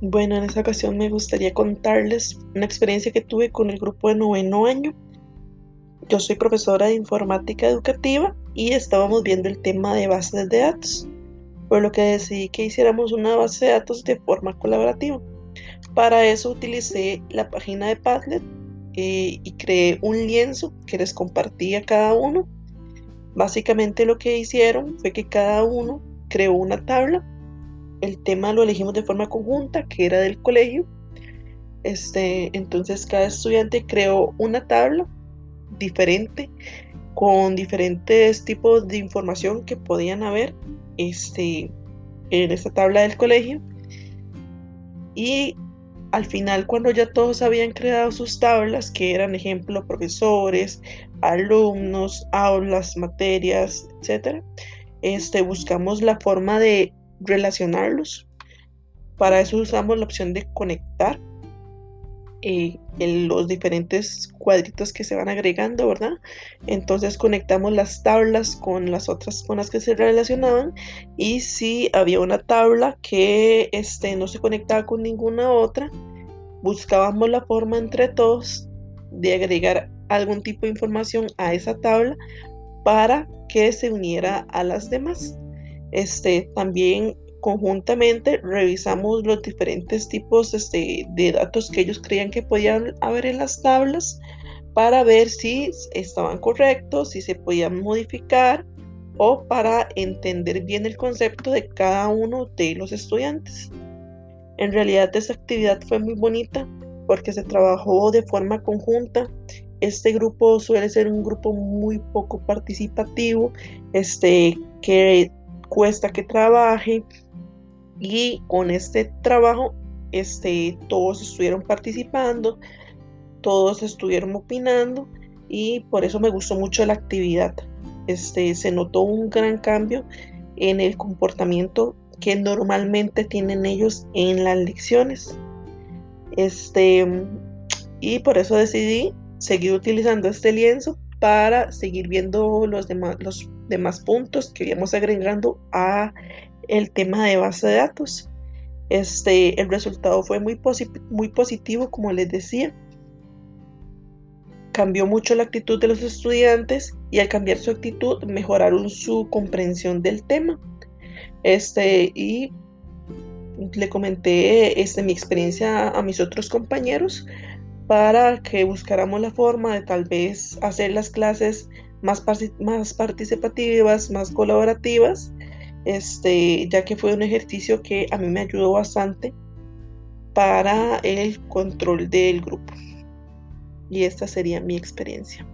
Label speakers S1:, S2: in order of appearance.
S1: Bueno, en esta ocasión me gustaría contarles una experiencia que tuve con el grupo de noveno año. Yo soy profesora de informática educativa y estábamos viendo el tema de bases de datos, por lo que decidí que hiciéramos una base de datos de forma colaborativa. Para eso utilicé la página de Padlet eh, y creé un lienzo que les compartí a cada uno. Básicamente lo que hicieron fue que cada uno creó una tabla el tema lo elegimos de forma conjunta, que era del colegio. Este, entonces cada estudiante creó una tabla diferente con diferentes tipos de información que podían haber este, en esta tabla del colegio. Y al final, cuando ya todos habían creado sus tablas, que eran ejemplo profesores, alumnos, aulas, materias, etc., este, buscamos la forma de relacionarlos. Para eso usamos la opción de conectar eh, los diferentes cuadritos que se van agregando, ¿verdad? Entonces conectamos las tablas con las otras con las que se relacionaban y si había una tabla que este, no se conectaba con ninguna otra, buscábamos la forma entre todos de agregar algún tipo de información a esa tabla para que se uniera a las demás. Este, también conjuntamente revisamos los diferentes tipos este, de datos que ellos creían que podían haber en las tablas para ver si estaban correctos, si se podían modificar o para entender bien el concepto de cada uno de los estudiantes. En realidad esta actividad fue muy bonita porque se trabajó de forma conjunta. Este grupo suele ser un grupo muy poco participativo, este, que cuesta que trabaje y con este trabajo este, todos estuvieron participando, todos estuvieron opinando y por eso me gustó mucho la actividad. Este, se notó un gran cambio en el comportamiento que normalmente tienen ellos en las lecciones. Este, y por eso decidí seguir utilizando este lienzo para seguir viendo los demás, los demás puntos que íbamos agregando a el tema de base de datos. Este, el resultado fue muy, muy positivo, como les decía. Cambió mucho la actitud de los estudiantes y al cambiar su actitud mejoraron su comprensión del tema. Este, y le comenté este, mi experiencia a mis otros compañeros para que buscáramos la forma de tal vez hacer las clases más, más participativas, más colaborativas, este, ya que fue un ejercicio que a mí me ayudó bastante para el control del grupo. Y esta sería mi experiencia.